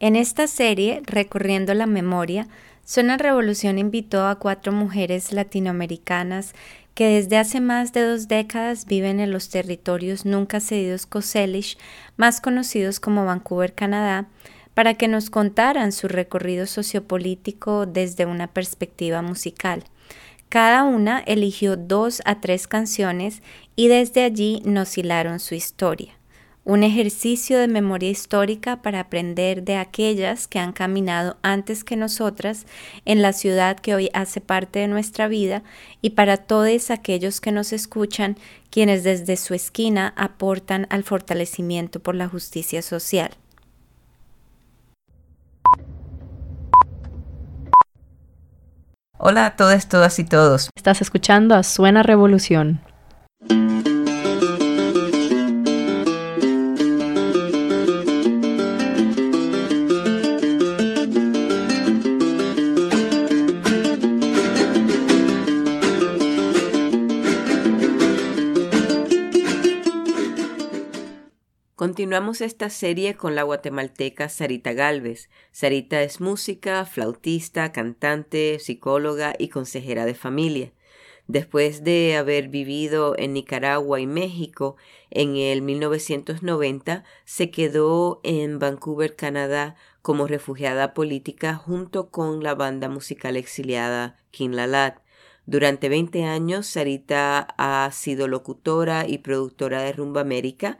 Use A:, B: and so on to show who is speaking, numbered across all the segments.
A: En esta serie, Recorriendo la Memoria, Suena Revolución invitó a cuatro mujeres latinoamericanas que desde hace más de dos décadas viven en los territorios nunca cedidos Coselish, más conocidos como Vancouver, Canadá, para que nos contaran su recorrido sociopolítico desde una perspectiva musical. Cada una eligió dos a tres canciones y desde allí nos hilaron su historia un ejercicio de memoria histórica para aprender de aquellas que han caminado antes que nosotras en la ciudad que hoy hace parte de nuestra vida y para todos aquellos que nos escuchan, quienes desde su esquina aportan al fortalecimiento por la justicia social.
B: Hola a todas, todas y todos.
C: Estás escuchando a Suena Revolución.
B: Continuamos esta serie con la guatemalteca Sarita Galvez. Sarita es música, flautista, cantante, psicóloga y consejera de familia. Después de haber vivido en Nicaragua y México, en el 1990 se quedó en Vancouver, Canadá, como refugiada política junto con la banda musical exiliada Kinlalat. Durante 20 años, Sarita ha sido locutora y productora de Rumba América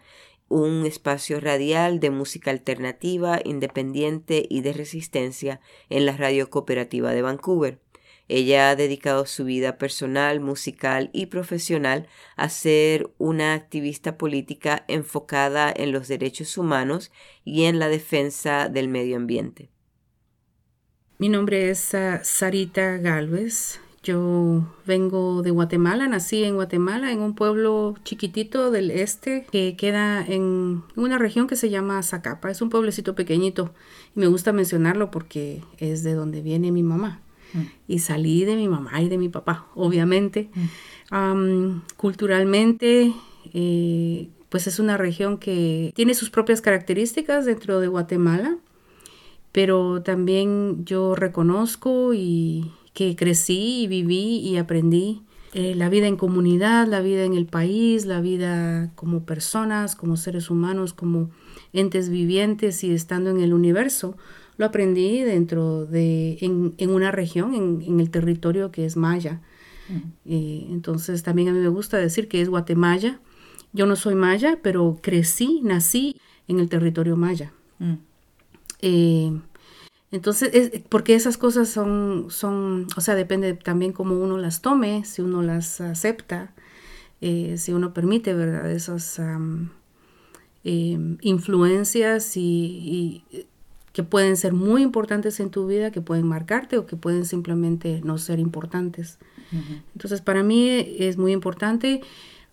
B: un espacio radial de música alternativa, independiente y de resistencia en la radio cooperativa de Vancouver. Ella ha dedicado su vida personal, musical y profesional a ser una activista política enfocada en los derechos humanos y en la defensa del medio ambiente.
D: Mi nombre es ah, Sarita Galvez. Yo vengo de Guatemala, nací en Guatemala, en un pueblo chiquitito del este que queda en una región que se llama Zacapa. Es un pueblecito pequeñito y me gusta mencionarlo porque es de donde viene mi mamá. Mm. Y salí de mi mamá y de mi papá, obviamente. Mm. culturalmente, eh, pues es una región que tiene sus propias características dentro de Guatemala, pero también yo reconozco y, que crecí y viví y aprendí. Eh, la vida en comunidad, la vida en el país, la vida como personas, como seres humanos, como entes vivientes y estando en el universo, lo aprendí dentro de, en, una región, en, el territorio que es maya. Eh, entonces también a mí me gusta decir que es Guatemala. Yo no soy maya, pero crecí, nací en el territorio maya. Mm. Eh, entonces, es, porque esas cosas son, son, o sea, depende también cómo uno las tome, si uno las acepta, eh, si uno permite, ¿verdad? Esas em, influencias y, que pueden ser muy importantes en tu vida, que pueden marcarte o que pueden simplemente no ser importantes. Entonces, para mí es muy importante,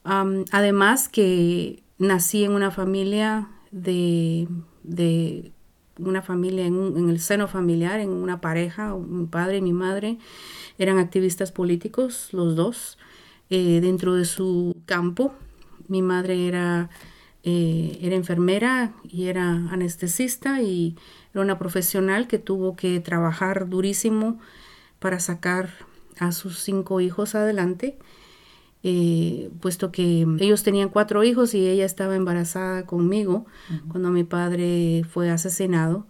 D: además que nací en una familia de, de una familia, en, el seno familiar, en una pareja, mi padre y mi madre eran activistas políticos, los dos, eh, dentro de su campo. Mi madre era, eh, era enfermera y era anestesista y era una profesional que tuvo que trabajar durísimo para sacar a sus cinco hijos adelante. Eh, puesto que ellos tenían cuatro hijos y ella estaba embarazada conmigo cuando mi padre fue asesinado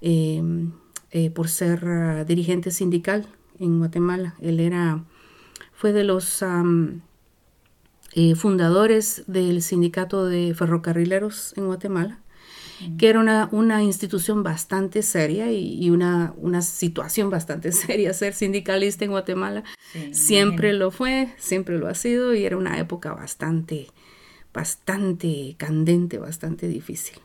D: em, eh, por ser ah, dirigente sindical en Guatemala. Él era, fue de los eh, fundadores del sindicato de ferrocarrileros en Guatemala que era una, una institución bastante seria y, una, una, situación bastante seria ser sindicalista en Guatemala. siempre lo fue, siempre lo ha sido y era una época bastante bastante candente, bastante difícil.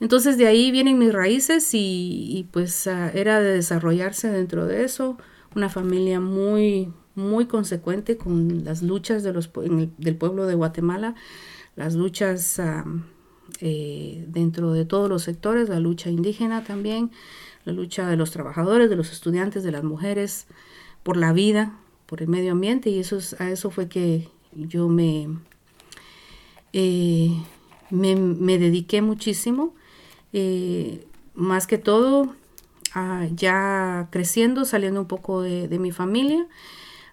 D: Entonces de ahí vienen mis raíces y, pues ah, era de desarrollarse dentro de eso, una familia muy, muy consecuente con las luchas de los, del pueblo de Guatemala, las luchas eh, dentro de todos los sectores, la lucha indígena también, la lucha de los trabajadores, de los estudiantes, de las mujeres, por la vida, por el medio ambiente, y eso a eso fue que yo me, eh, me, dediqué muchísimo. Eh, más que todo, ah, ya creciendo, saliendo un poco de, mi familia,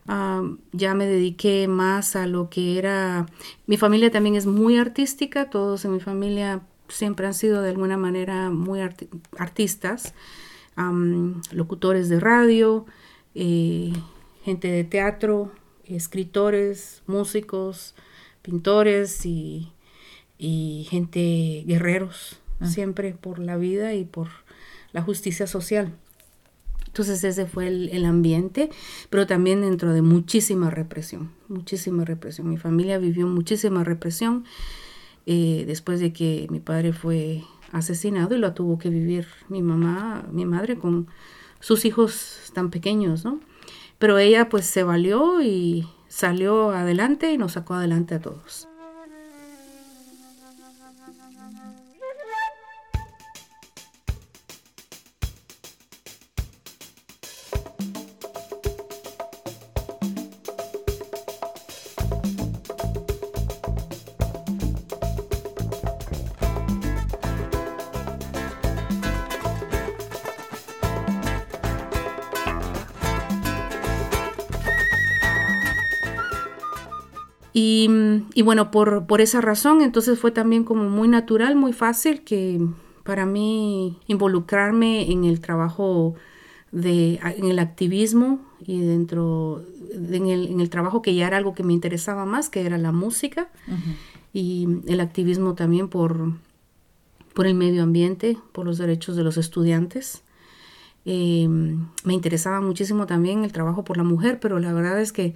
D: ya me dediqué más a lo que era... Mi familia también es muy artística, todos en mi familia siempre han sido de alguna manera muy artistas, locutores de radio, eh, gente de teatro, escritores, músicos, pintores y, gente guerreros, ah. siempre por la vida y por la justicia social. Entonces ese fue el, ambiente, pero también dentro de muchísima represión, muchísima represión. Mi familia vivió muchísima represión eh, después de que mi padre fue asesinado y lo tuvo que vivir mi mamá, mi madre con sus hijos tan pequeños, ¿no? Pero ella pues se valió y salió adelante y nos sacó adelante a todos. Y, bueno, por, por, esa razón, entonces fue también como muy natural, muy fácil que para mí involucrarme en el trabajo de, en el activismo y dentro, en, el, en el trabajo que ya era algo que me interesaba más, que era la música y el activismo también por, por el medio ambiente, por los derechos de los estudiantes. Eh, me interesaba muchísimo también el trabajo por la mujer, pero la verdad es que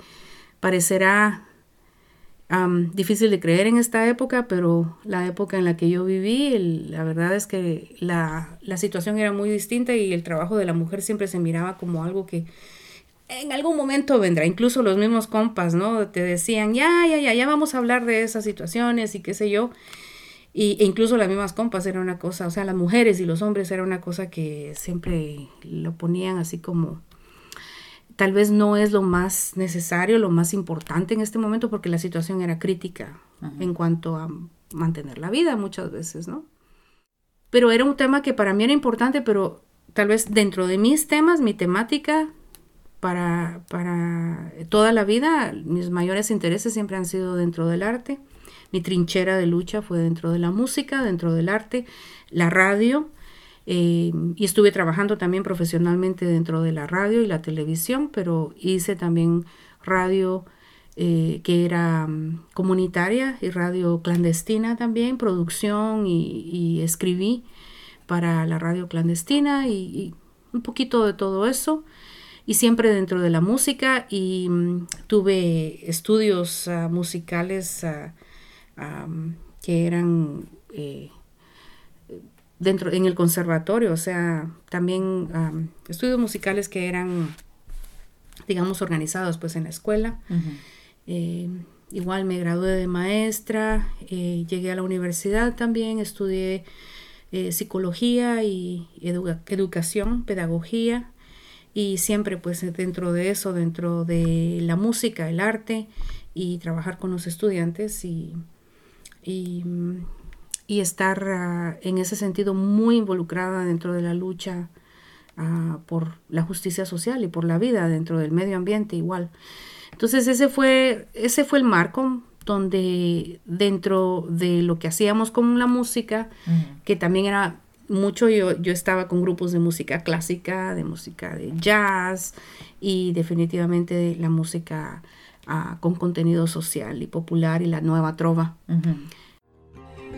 D: parecerá difícil de creer en esta época, pero la época en la que yo viví, la verdad es que la, la, situación era muy distinta y el trabajo de la mujer siempre se miraba como algo que en algún momento vendrá. Incluso los mismos compas, ¿no? Te decían, ya, ya, ya, ya vamos a hablar de esas situaciones y qué sé yo. Y, e incluso las mismas compas era una cosa, o sea, las mujeres y los hombres era una cosa que siempre lo ponían así como tal vez no es lo más necesario, lo más importante en este momento porque la situación era crítica en cuanto a mantener la vida muchas veces, ¿no? Pero era un tema que para mí era importante, pero tal vez dentro de mis temas, mi temática para, para toda la vida, mis mayores intereses siempre han sido dentro del arte. Mi trinchera de lucha fue dentro de la música, dentro del arte, la radio, eh, y estuve trabajando también profesionalmente dentro de la radio y la televisión, pero hice también radio eh, que era mm, comunitaria y radio clandestina también, producción y, escribí para la radio clandestina y, un poquito de todo eso. Y siempre dentro de la música y mm, tuve estudios ah, musicales ah, ah, que eran eh, dentro en el conservatorio, o sea, también estudios musicales que eran, digamos, organizados pues en la escuela. Eh, igual me gradué de maestra, eh, llegué a la universidad también, estudié eh, psicología y educación, pedagogía y siempre pues dentro de eso, dentro de la música, el arte y trabajar con los estudiantes y, y y estar ah, en ese sentido muy involucrada dentro de la lucha ah, por la justicia social y por la vida dentro del medio ambiente igual. Entonces ese fue, ese fue el marco donde dentro de lo que hacíamos con la música, que también era mucho, yo, yo estaba con grupos de música clásica, de música de jazz y definitivamente de la música ah, con contenido social y popular y la nueva trova.
E: se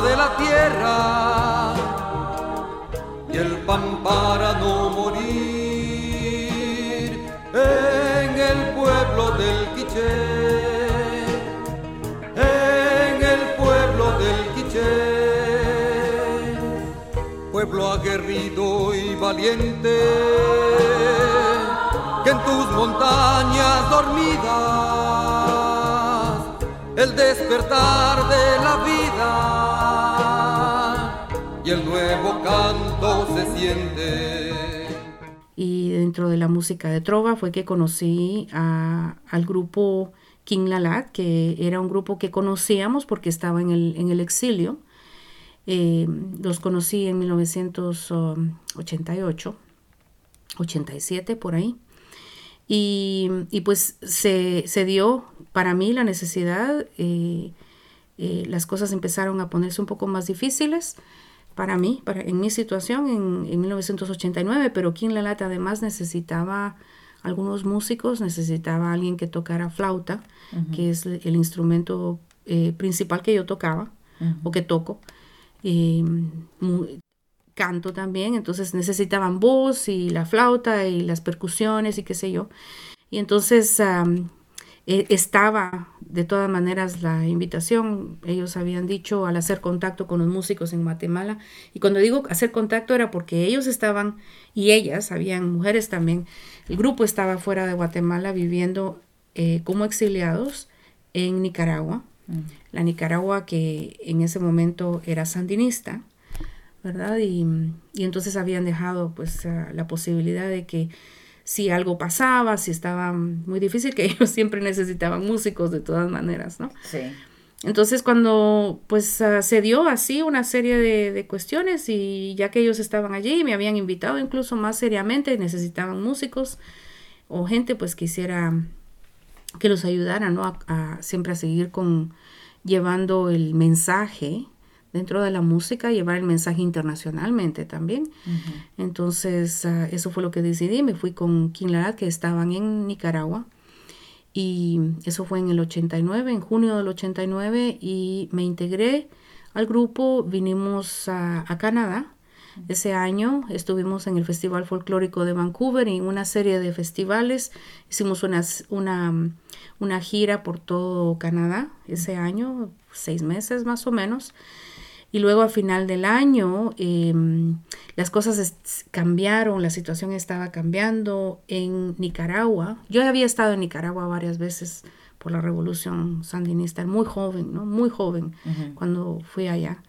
E: de la tierra pan para no morir en el pueblo del Quiché, en el pueblo del Quiché, pueblo aguerrido y valiente que en tus montañas dormidas el despertar de la vida y el nuevo canto se siente.
D: Y dentro de la música de trova fue que conocí al grupo King Lalat, que era un grupo que conocíamos porque estaba en el, exilio. Eh, los conocí en 1988, 87 por ahí. Y, pues se, dio para mí la necesidad, eh, eh, las cosas empezaron a ponerse un poco más difíciles para mí, para, en mi situación en, en 1989, pero en La Lata además necesitaba algunos músicos, necesitaba alguien que tocara flauta, que es el instrumento eh, principal que yo tocaba o que toco. Canto también, entonces necesitaban voz y la flauta y las percusiones y qué sé yo. Y entonces e, estaba de todas maneras la invitación, ellos habían dicho al hacer contacto con los músicos en Guatemala, y cuando digo hacer contacto era porque ellos estaban, y ellas, habían mujeres también, el grupo estaba fuera de Guatemala viviendo eh, como exiliados en Nicaragua, mm. la Nicaragua que en ese momento era sandinista, ¿verdad? Y, entonces habían dejado pues la posibilidad de que si algo pasaba, si estaba muy difícil, que ellos siempre necesitaban músicos de todas maneras, ¿no? Sí. Entonces cuando pues ah, se dio así una serie de, cuestiones y ya que ellos estaban allí, me habían invitado incluso más seriamente, necesitaban músicos o gente pues quisiera que los ayudara, ¿no? A, siempre a seguir con llevando el mensaje dentro de la música, llevar el mensaje internacionalmente también. Entonces, ah, eso fue lo que decidí. Me fui con King Larat, que estaban en Nicaragua. Y eso fue en el 89, en junio del 89, y me integré al grupo. Vinimos a, Canadá. Ese año estuvimos en el Festival Folclórico de Vancouver y en una serie de festivales. Hicimos una, una, una gira por todo Canadá ese año, seis meses más o menos. Y luego a final del año em, las cosas cambiaron, la situación estaba cambiando en Nicaragua. Yo había estado en Nicaragua varias veces por la revolución sandinista, muy joven, ¿no? Muy joven cuando fui allá.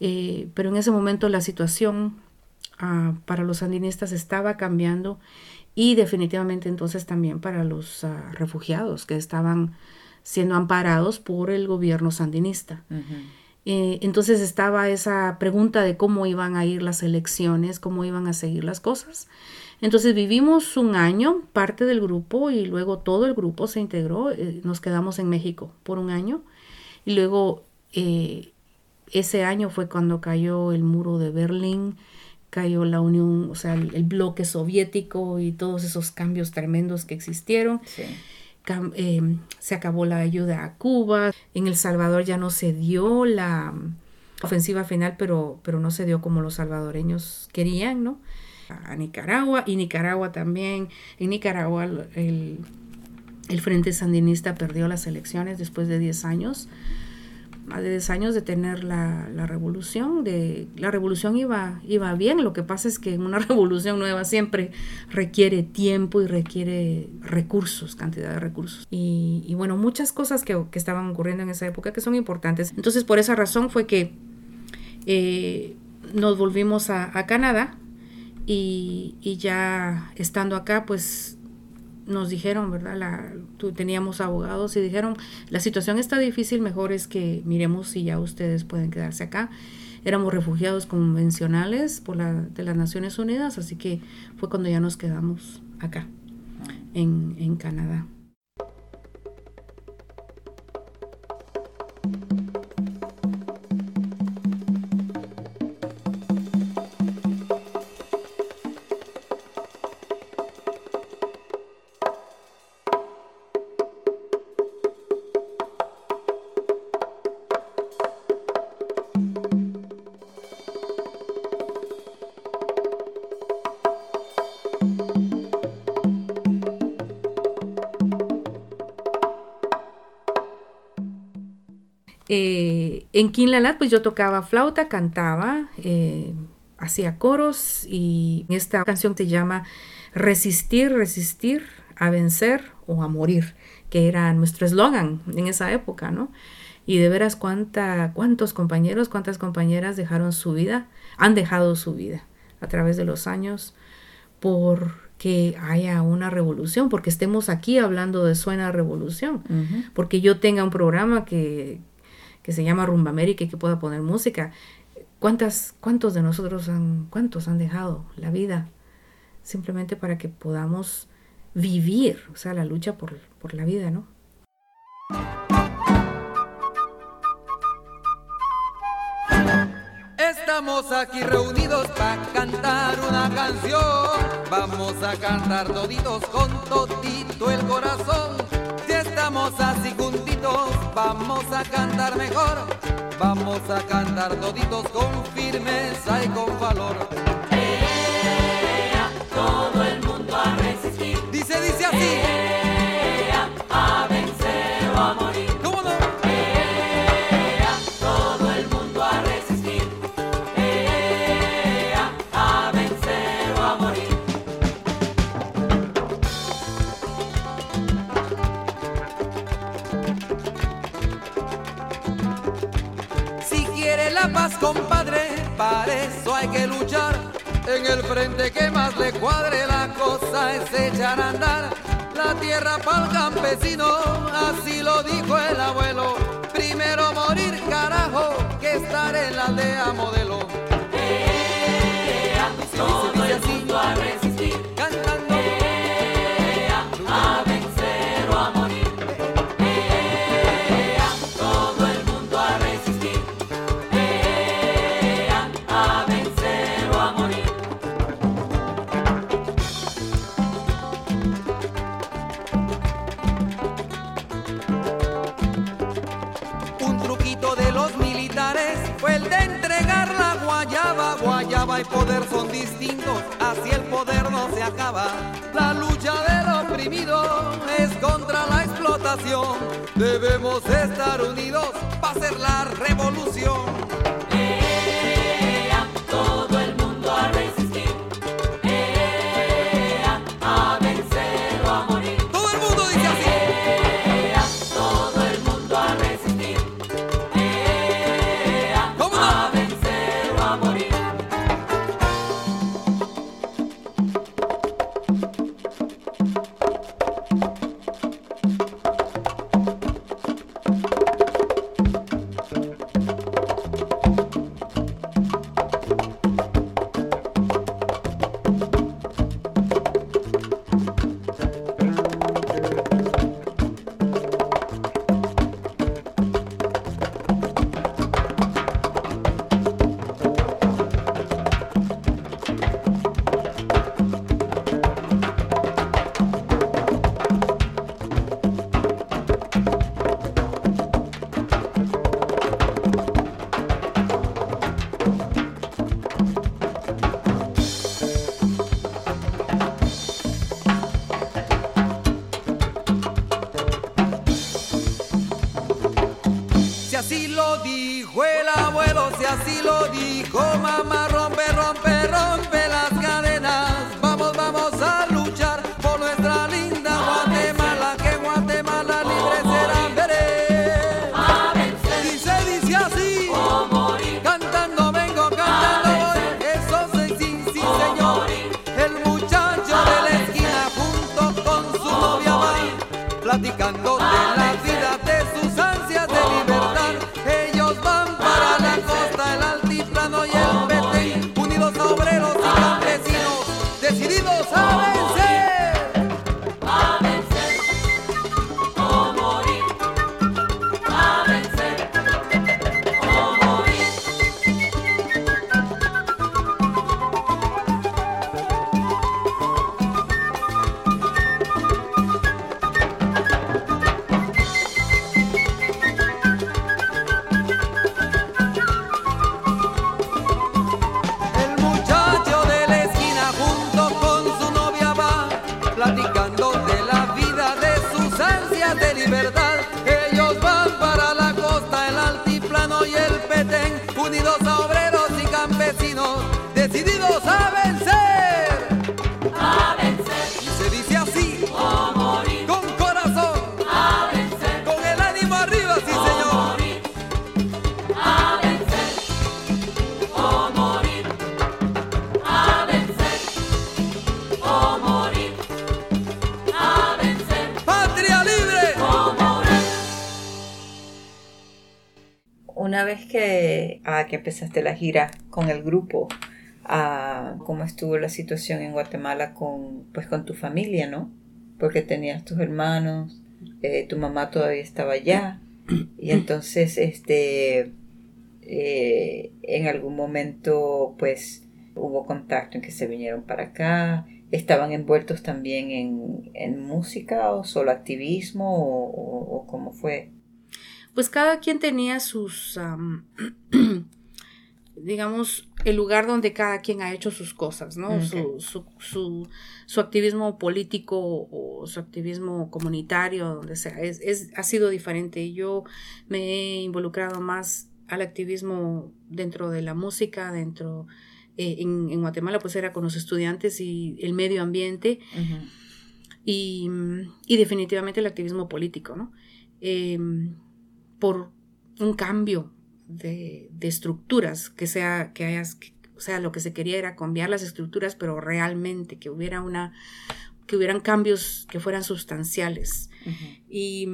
D: Eh, pero en ese momento la situación ah, para los sandinistas estaba cambiando y definitivamente entonces también para los ah, refugiados que estaban siendo amparados por el gobierno sandinista. Eh, entonces estaba esa pregunta de cómo iban a ir las elecciones, cómo iban a seguir las cosas. Entonces vivimos un año, parte del grupo, y luego todo el grupo se integró. Eh, nos quedamos en México por un año. Y luego eh, ese año fue cuando cayó el muro de Berlín, cayó la Unión, o sea, el, bloque soviético y todos esos cambios tremendos que existieron. Sí. Em, se acabó la ayuda a Cuba, en El Salvador ya no se dio la ofensiva final, pero, pero no se dio como los salvadoreños querían, ¿no? A Nicaragua y Nicaragua también. En Nicaragua el, el Frente Sandinista perdió las elecciones después de 10 años más de 10 años de tener la, revolución, de, la revolución iba, iba bien, lo que pasa es que una revolución nueva siempre requiere tiempo y requiere recursos, cantidad de recursos. Y, bueno, muchas cosas que, estaban ocurriendo en esa época que son importantes. Entonces, por esa razón fue que eh, nos volvimos a, Canadá y, y ya estando acá, pues nos dijeron, ¿verdad? La, teníamos abogados y dijeron, la situación está difícil, mejor es que miremos si ya ustedes pueden quedarse acá. Éramos refugiados convencionales por la, de las Naciones Unidas, así que fue cuando ya nos quedamos acá, en, en Canadá. Eh, en Quinlalat, pues yo tocaba flauta, cantaba, eh, hacía coros y esta canción te llama Resistir, resistir, a vencer o a morir, que era nuestro eslogan en esa época, ¿no? Y de veras cuánta, cuántos compañeros, cuántas compañeras dejaron su vida, han dejado su vida a través de los años por que haya una revolución, porque estemos aquí hablando de Suena Revolución, porque yo tenga un programa que, que se llama Rumba América y que pueda poner música. ¿Cuántas, ¿Cuántos de nosotros han, cuántos han dejado la vida simplemente para que podamos vivir, o sea, la lucha por, por la vida, ¿no?
E: Estamos aquí reunidos para cantar una canción. Vamos a cantar toditos con todito el corazón. Si estamos así juntitos, vamos a cantar mejor. Vamos a cantar toditos con firmeza y con valor.
F: todo el mundo a resistir.
E: Dice, dice así. Para eso hay que luchar. En el frente que más le cuadre la cosa es echar a andar. La tierra para el campesino, así lo dijo el abuelo. Primero morir, carajo, que estar en la aldea modelo. Debemos estar unidos para hacer la revolución. si así
F: lo
G: dijo mamá que, empezaste la gira con el grupo, ah, ¿cómo estuvo la situación en Guatemala con, pues, con tu familia, no? Porque tenías tus hermanos, eh, tu mamá todavía estaba allá, y entonces, este, eh, en algún momento, pues, hubo contacto en que se vinieron para acá. ¿Estaban envueltos también en, en música o solo activismo o, o- o cómo fue?
D: Pues cada quien tenía sus, digamos, el lugar donde cada quien ha hecho sus cosas, ¿no? Su, su, su, su activismo político o su activismo comunitario, donde sea, es, es, ha sido diferente. Yo me he involucrado más al activismo dentro de la música, dentro, eh, en, en Guatemala pues era con los estudiantes y el medio ambiente y, y definitivamente el activismo político, ¿no? Eh, por un cambio de, de estructuras, que sea, que hayas, que- o sea, lo que se quería era cambiar las estructuras, pero realmente que hubiera una, que hubieran cambios que fueran sustanciales. Y,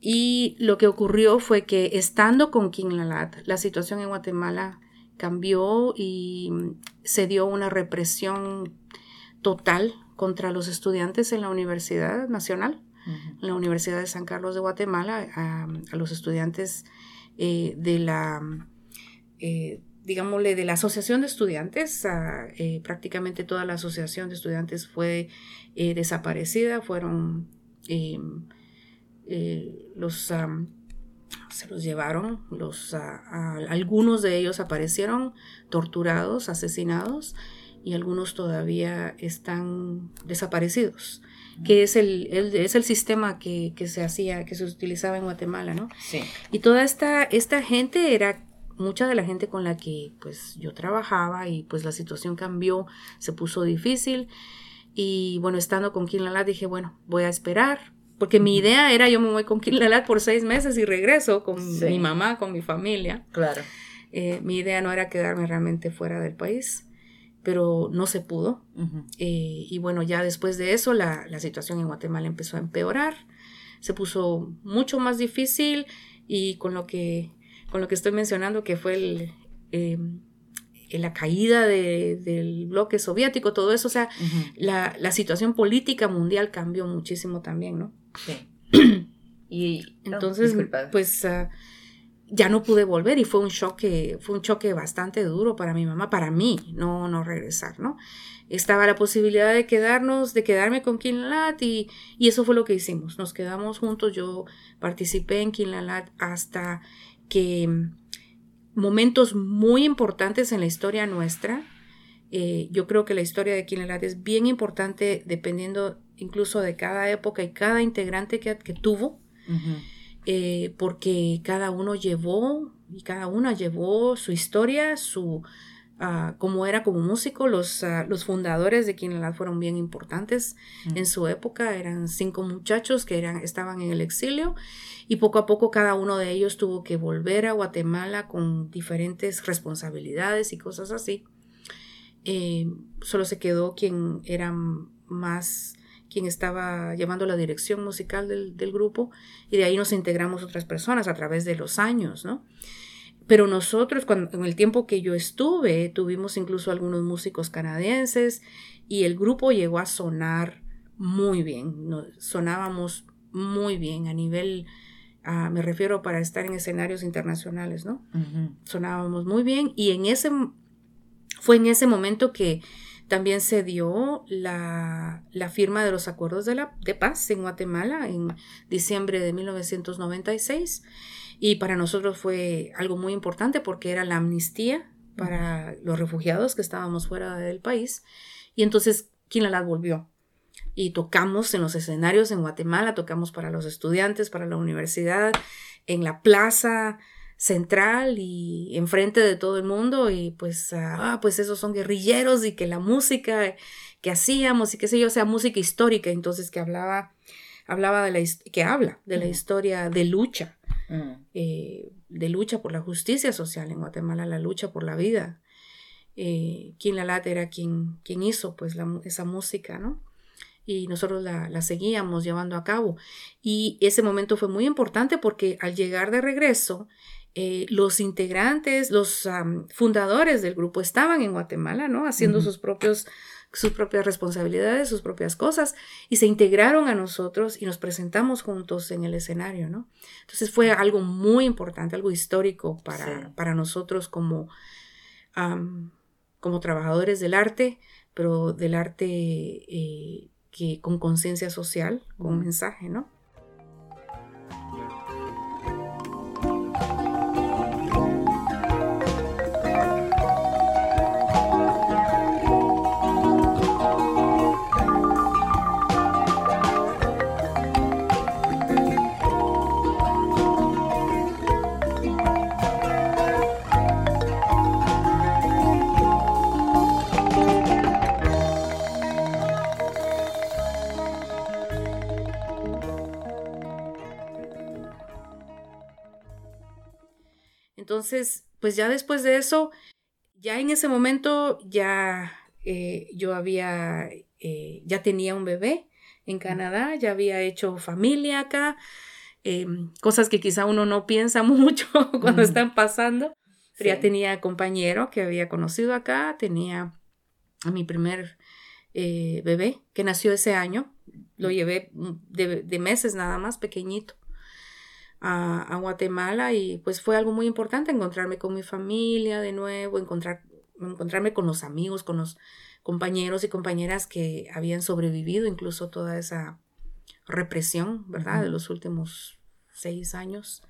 D: y lo que ocurrió fue que estando con King Lalat, la situación en Guatemala cambió y se dio una represión total contra los estudiantes en la Universidad Nacional, en la Universidad de San Carlos de Guatemala, a, a los estudiantes eh, de la, eh, digámosle, de la Asociación de Estudiantes. eh, prácticamente toda la Asociación de Estudiantes fue desaparecida, fueron eh, los... am, se los llevaron, los, algunos de ellos aparecieron torturados, asesinados, y algunos todavía están desaparecidos, que es el, el- es el sistema que, que se hacía, que se utilizaba en Guatemala, ¿no?
G: Sí.
D: Y toda esta, esta gente era mucha de la gente con la que pues yo trabajaba y pues la situación cambió, se puso difícil y bueno, estando con Lalat dije, bueno, voy a esperar, porque mi idea era yo me voy con Lalat por seis meses y regreso con
G: Sí.
D: mi mamá, con mi familia.
G: Claro.
D: Eh, mi idea no era quedarme realmente fuera del país, pero no se pudo. Eh, y bueno, ya después de eso la, la situación en Guatemala empezó a empeorar, se puso mucho más difícil y con lo que, con lo que estoy mencionando que fue el, eh, la caída de- del bloque soviético, todo eso, o sea, la, la situación política mundial cambió muchísimo también, ¿no?
G: Sí. Y
D: Entonces, pues ah, ya no pude volver y fue un choque, fue un choque bastante duro para mi mamá, para mí, no, no regresar, ¿no? Estaba la posibilidad de quedarnos, de quedarme con Kinlalat y, eso fue lo que hicimos. Nos quedamos juntos, yo participé en Kinlalat hasta que mm, momentos muy importantes en la historia nuestra. eh, yo creo que la historia de Kinlalat es bien importante dependiendo incluso de cada época y cada integrante que, que tuvo. Eh, porque cada uno llevó y cada una llevó su historia, su ah, como era como músico, los, ah, los fundadores de Quinalad fueron bien importantes en su época, eran cinco muchachos que eran, estaban en el exilio y poco a poco cada uno de ellos tuvo que volver a Guatemala con diferentes responsabilidades y cosas así. Eh, solo se quedó quien era más quien estaba llevando la dirección musical del, del grupo y de ahí nos integramos otras personas a través de los años, ¿no? Pero nosotros, cuando, en el tiempo que yo estuve, tuvimos incluso algunos músicos canadienses y el grupo llegó a sonar muy bien, no- sonábamos muy bien a nivel, ah, me refiero para estar en escenarios internacionales, ¿no?
G: Ujú.
D: sonábamos muy bien y en ese fue en ese momento que también se dio la, la firma de los acuerdos de, la, de paz en Guatemala en diciembre de 1996 y para nosotros fue algo muy importante porque era la amnistía para los refugiados que estábamos fuera del país. Y entonces Quinalad volvió. Y tocamos en los escenarios en Guatemala, tocamos para los estudiantes, para la universidad, en la plaza central y enfrente de todo el mundo y pues, ah, pues esos son guerrilleros y que la música que hacíamos y qué sé yo, o sea, música histórica, entonces que hablaba, hablaba de la, que habla de la historia de lucha,
G: Mm.
D: eh, de lucha por la justicia social en Guatemala, la lucha por la vida. Eh, quien la late era quien, quien hizo pues la esa música, ¿no? Y nosotros la, la seguíamos llevando a cabo. Y ese momento fue muy importante porque al llegar de regreso, eh, los integrantes, los fundadores del grupo estaban en Guatemala, ¿no? Haciendo sus propios sus propias responsabilidades, sus propias cosas, y se integraron a nosotros y nos presentamos juntos en el escenario, ¿no? Entonces fue algo muy importante, algo histórico para,
G: Sí.
D: para nosotros como, como trabajadores del arte, pero del arte eh, que con conciencia social, con mensaje, ¿no? Entonces, pues ya después de eso, ya en ese momento ya eh, yo había, eh, ya tenía un bebé en Canadá, ya había hecho familia acá, eh, cosas que quizá uno no piensa mucho cuando están pasando, pero ya tenía compañero que había conocido acá, tenía a mi primer eh, bebé que nació ese año, lo llevé mm, de, de meses nada más, pequeñito a, a Guatemala y pues fue algo muy importante encontrarme con mi familia de nuevo, encontrar, encontrarme con los amigos, con los compañeros y compañeras que habían sobrevivido incluso toda esa represión, ¿verdad? De los últimos seis años.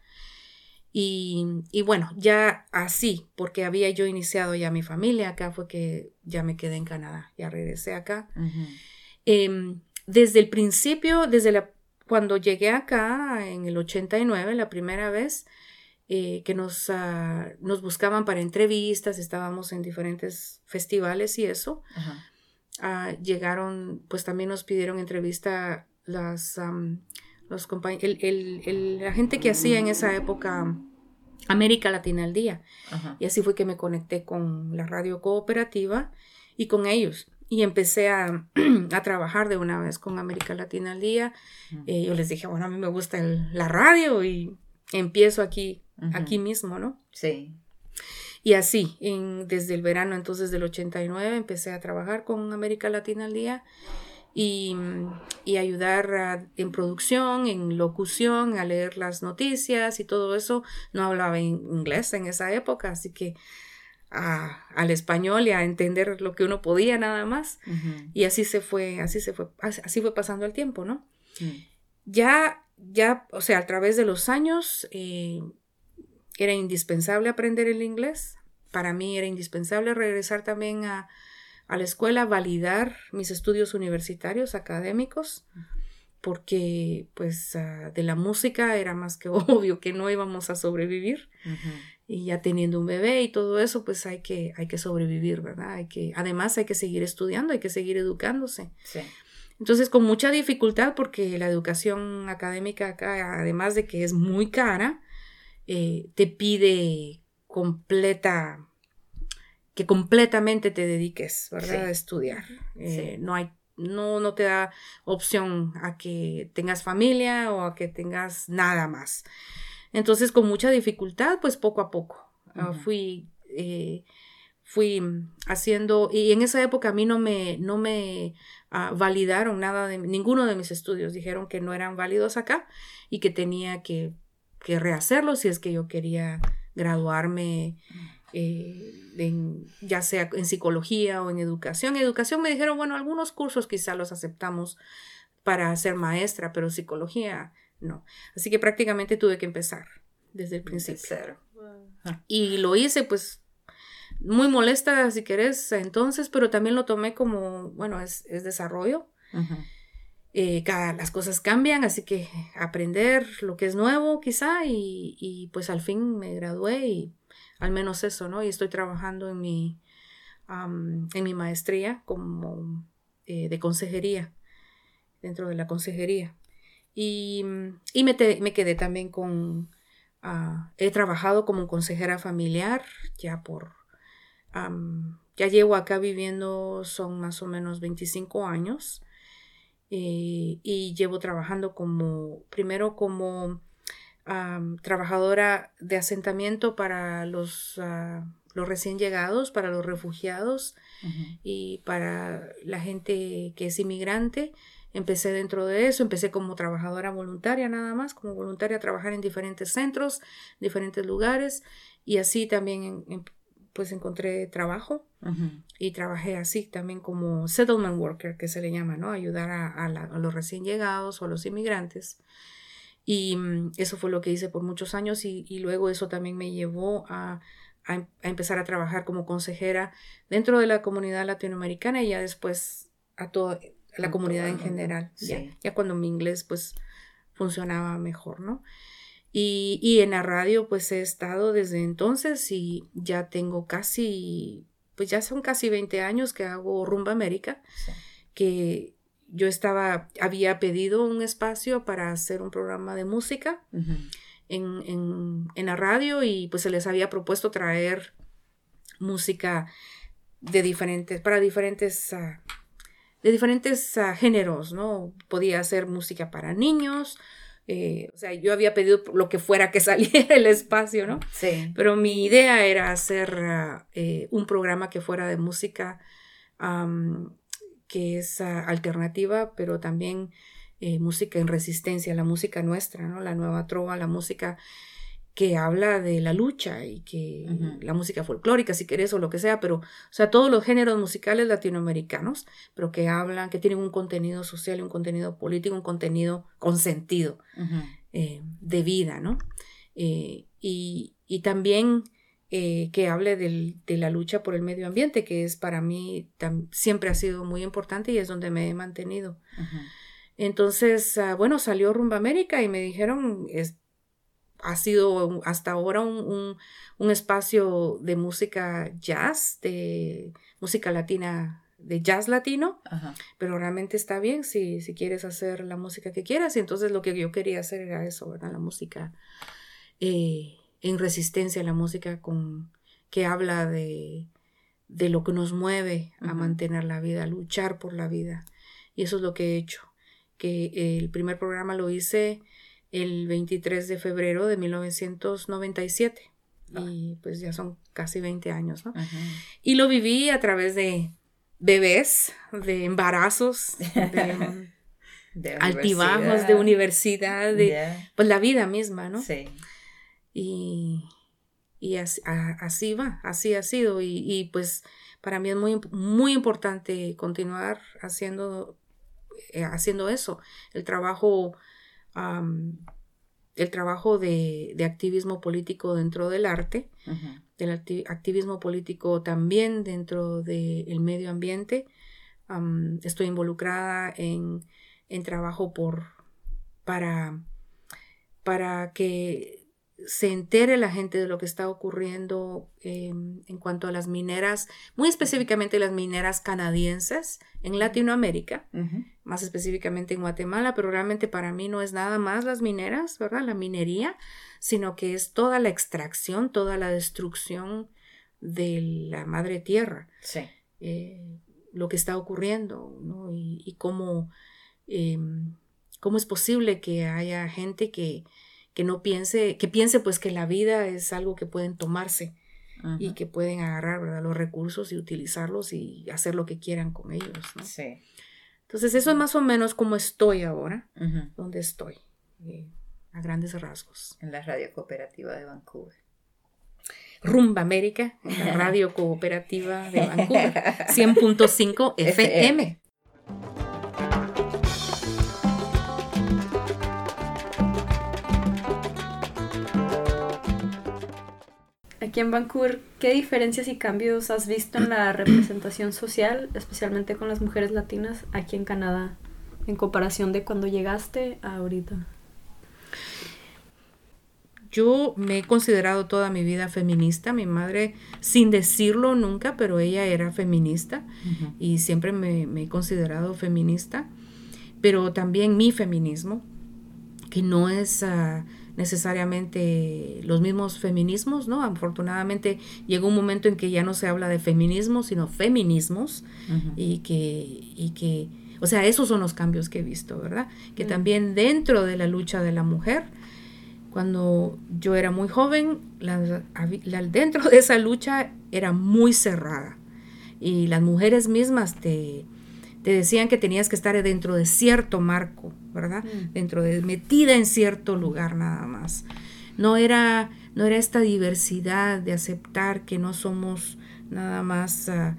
D: Y, y bueno, ya así, porque había yo iniciado ya mi familia, acá fue que ya me quedé en Canadá, ya regresé acá. Em, desde el principio, desde la, cuando llegué acá en el 89, la primera vez eh, que nos, ah, nos buscaban para entrevistas, estábamos en diferentes festivales y eso,
G: Ajá.
D: ah, llegaron, pues también nos pidieron entrevista las, los compañ- el, el- el- la gente que hacía en esa época América Latina al Día.
G: Ajá.
D: Y así fue que me conecté con la radio cooperativa y con ellos. Y empecé a, a trabajar de una vez con América Latina al día. Eh, yo les dije, bueno, a mí me gusta el- la radio y empiezo aquí, aquí mismo, ¿no?
G: Sí.
D: Y así, en, desde el verano entonces del 89 empecé a trabajar con América Latina al día y, y ayudar a- en producción, en locución, a leer las noticias y todo eso. No hablaba in- inglés en esa época, así que a- al español y a entender lo que uno podía nada más. Y así se fue, así se fue, así fue pasando el tiempo, ¿no? Ya, ya, o sea, a través de los años eh, era indispensable aprender el inglés. Para mí era indispensable regresar también a, a la escuela, validar mis estudios universitarios académicos, porque pues ah, de la música era más que obvio que no íbamos a sobrevivir.
G: Ujú.
D: Y ya teniendo un bebé y todo eso, pues hay que, hay que sobrevivir, ¿verdad? Hay que, además hay que seguir estudiando, hay que seguir educándose.
G: Sí.
D: Entonces, con mucha dificultad, porque la educación académica acá, además de que es muy cara, eh, te pide completa, que completamente te dediques, ¿verdad?
G: Sí.
D: A estudiar. Eh,
G: Sí.
D: No hay, no, no te da opción a que tengas familia o a que tengas nada más. Entonces, con mucha dificultad, pues poco a poco ah, fui, eh, fui haciendo, y en esa época a mí no me, no me ah, validaron nada de ninguno de mis estudios. Dijeron que no eran válidos acá y que tenía que, que rehacerlos si es que yo quería graduarme, eh, en, ya sea en psicología o en educación. En educación me dijeron, bueno, algunos cursos quizá los aceptamos para ser maestra, pero psicología no. Así que prácticamente tuve que empezar desde el principio.
G: Cero.
D: Y lo hice pues muy molesta si querés entonces, pero también lo tomé como, bueno, es, es desarrollo. Eh, cada, las cosas cambian, así que aprender lo que es nuevo quizá y, y, pues al fin me gradué y al menos eso, ¿no? Y estoy trabajando en mi, en mi maestría como eh, de consejería, dentro de la consejería. Y, y me, me, quedé también con, uh, he trabajado como consejera familiar ya por, um, ya llevo acá viviendo, son más o menos 25 años. Eh, y llevo trabajando como, primero como trabajadora de asentamiento para los, uh, los recién llegados, para los refugiados y para la gente que es inmigrante. Empecé dentro de eso, empecé como trabajadora voluntaria nada más, como voluntaria a trabajar en diferentes centros, diferentes lugares y así también pues encontré trabajo y trabajé así también como settlement worker, que se le llama, ¿no? Ayudar a, los recién llegados o a los inmigrantes. Y mm, eso fue lo que hice por muchos años y, luego eso también me llevó a, empezar a trabajar como consejera dentro de la comunidad latinoamericana y ya después a la comunidad en general. Ya, ya cuando mi inglés pues funcionaba mejor, ¿no? Y, y, en la radio pues he estado desde entonces y ya tengo casi, pues ya son casi 20 años que hago Rumba América, que yo estaba, había pedido un espacio para hacer un programa de música en, en, en, la radio y pues se les había propuesto traer música de diferentes, para diferentes, uh, de diferentes uh, géneros, ¿no? Podía ser música para niños, eh, o sea, yo había pedido lo que fuera que saliera el espacio, ¿no?
G: Sí.
D: Pero mi idea era hacer uh, eh, un programa que fuera de música um, que es uh, alternativa, pero también eh, música en resistencia, la música nuestra, ¿no? La nueva trova, la música que habla de la lucha y que la música folclórica, si querés, o lo que sea, pero, o sea, todos los géneros musicales latinoamericanos, pero que hablan, que tienen un contenido social, un contenido político, un contenido con sentido eh, de vida, ¿no? Eh, y, y, también eh, que hable del, de la lucha por el medio ambiente, que es para mí siempre ha sido muy importante y es donde me he mantenido. Entonces, uh, bueno, salió Rumba América y me dijeron, es, ha sido hasta ahora un, un, espacio de música jazz, de música latina, de jazz latino, pero realmente está bien si, si quieres hacer la música que quieras. Y entonces lo que yo quería hacer era eso, ¿verdad? La música eh, en resistencia, la música con, que habla de, de lo que nos mueve a mantener la vida, a luchar por la vida. Y eso es lo que he hecho. Que el primer programa lo hice el 23 de febrero de 1997. Ah. Y pues ya son casi 20 años, ¿no? Y lo viví a través de bebés, de embarazos, de, altibajos, de universidad, de pues la vida misma, ¿no?
G: Sí.
D: Y, y así, va, así ha sido. Y, pues para mí es muy, muy importante continuar haciendo, eh, haciendo eso. El trabajo el trabajo de, activismo político dentro del arte, del activismo político también dentro del medio ambiente. estoy involucrada en, en trabajo por, para, para que se entere la gente de lo que está ocurriendo em, en cuanto a las mineras, muy específicamente las mineras canadienses en Latinoamérica, más específicamente en Guatemala, pero realmente para mí no es nada más las mineras, ¿verdad? La minería, sino que es toda la extracción, toda la destrucción de la madre tierra.
G: Sí.
D: Eh, lo que está ocurriendo, ¿no? Y, cómo, em, cómo es posible que haya gente que que no piense, que piense pues que la vida es algo que pueden tomarse y que pueden agarrar ¿verdad? los recursos y utilizarlos y hacer lo que quieran con ellos. ¿no?
G: Sí.
D: Entonces eso es más o menos como estoy ahora, donde estoy, eh, a grandes rasgos.
G: En la radio cooperativa de Vancouver.
D: Rumba América, en la radio cooperativa de Vancouver, 100.5 FM.
C: Aquí en Vancouver, ¿qué diferencias y cambios has visto en la representación social, especialmente con las mujeres latinas aquí en Canadá en comparación de cuando llegaste a ahorita?
D: Yo me he considerado toda mi vida feminista. Mi madre, sin decirlo nunca, pero ella era feminista y siempre me, he considerado feminista. Pero también mi feminismo, que no es ah, necesariamente los mismos feminismos, ¿no? Afortunadamente llegó un momento en que ya no se habla de feminismo, sino feminismos y, que, y que, o sea, esos son los cambios que he visto, ¿verdad? Que también dentro de la lucha de la mujer, cuando yo era muy joven, dentro de esa lucha era muy cerrada y las mujeres mismas te, te decían que tenías que estar dentro de cierto marco, ¿verdad? Mm. Dentro de metida en cierto lugar nada más. No era no era esta diversidad de aceptar que no somos nada más ah,